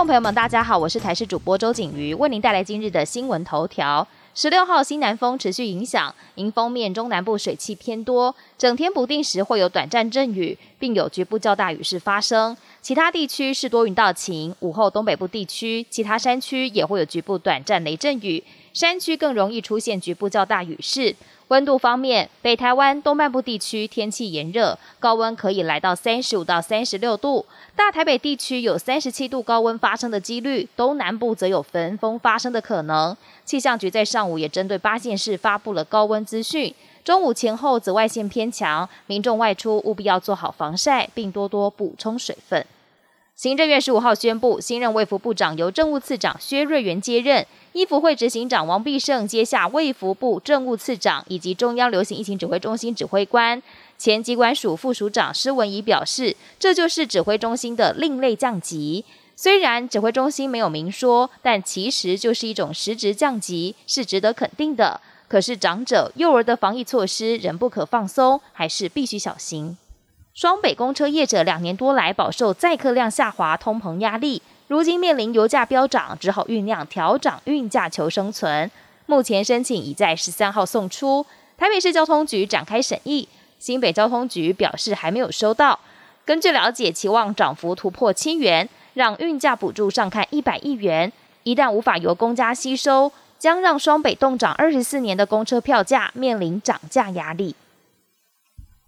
众朋友们，大家好，我是台视主播周景瑜，为您带来今日的新闻头条。十六号西南风持续影响，迎风面中南部水汽偏多，整天不定时会有短暂阵雨，并有局部较大雨势发生。其他地区是多云到晴，午后东北部地区、其他山区也会有局部短暂雷阵雨，山区更容易出现局部较大雨势。温度方面，北台湾东半部地区天气炎热，高温可以来到三十五到三十六度；大台北地区有三十七度高温发生的几率，东南部则有焚风发生的可能。气象局在上午也针对八县市发布了高温资讯。中午前后紫外线偏强，民众外出务必要做好防晒，并多多补充水分。行政院十五号宣布，新任卫福部长由政务次长薛瑞元接任。医福会执行长王必胜接下卫福部政务次长以及中央流行疫情指挥中心指挥官。前机关署副署长施文仪表示，这就是指挥中心的另类降级。虽然指挥中心没有明说，但其实就是一种实质降级，是值得肯定的。可是长者、幼儿的防疫措施仍不可放松，还是必须小心。双北公车业者两年多来饱受载客量下滑、通膨压力。如今面临油价飙涨，只好酝酿调涨运价求生存。目前申请已在十三号送出，台北市交通局展开审议。新北交通局表示还没有收到。根据了解，期望涨幅突破千元，让运价补助上看一百亿元。一旦无法由公家吸收，将让双北冻涨二十四年的公车票价面临涨价压力。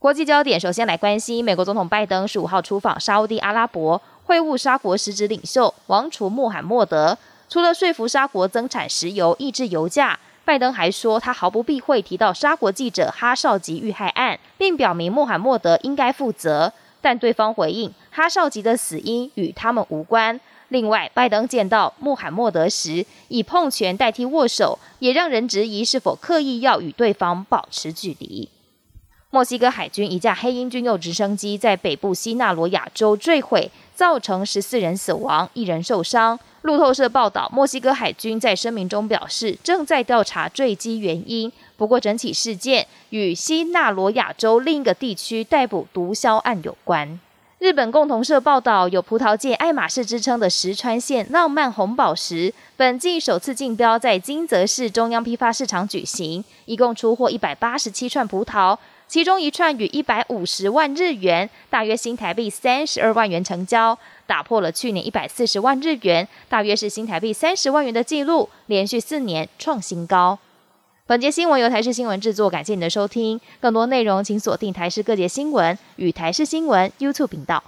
国际焦点，首先来关心美国总统拜登十五号出访沙地阿拉伯。会晤沙国实质领袖王储穆罕默德，除了说服沙国增产石油、抑制油价，拜登还说他毫不避讳提到沙国记者哈绍吉遇害案，并表明穆罕默德应该负责。但对方回应，哈绍吉的死因与他们无关。另外，拜登见到穆罕默德时以碰拳代替握手，也让人质疑是否刻意要与对方保持距离。墨西哥海军一架黑鹰军用直升机在北部西纳罗亚州坠毁。造成十四人死亡，一人受伤。路透社报道，墨西哥海军在声明中表示，正在调查坠机原因。不过，整起事件与西纳罗亚州另一个地区逮捕毒枭案有关。日本共同社报道，有葡萄界爱马仕之称的石川县浪漫红宝石，本季首次竞标在金泽市中央批发市场举行，一共出货一百八十七串葡萄。其中一串与一百五十万日元，大约新台币三十二万元成交，打破了去年一百四十万日元，大约是新台币三十万元的记录，连续四年创新高。本节新闻由台视新闻制作，感谢你的收听。更多内容请锁定台视各界新闻与台视新闻 YouTube 频道。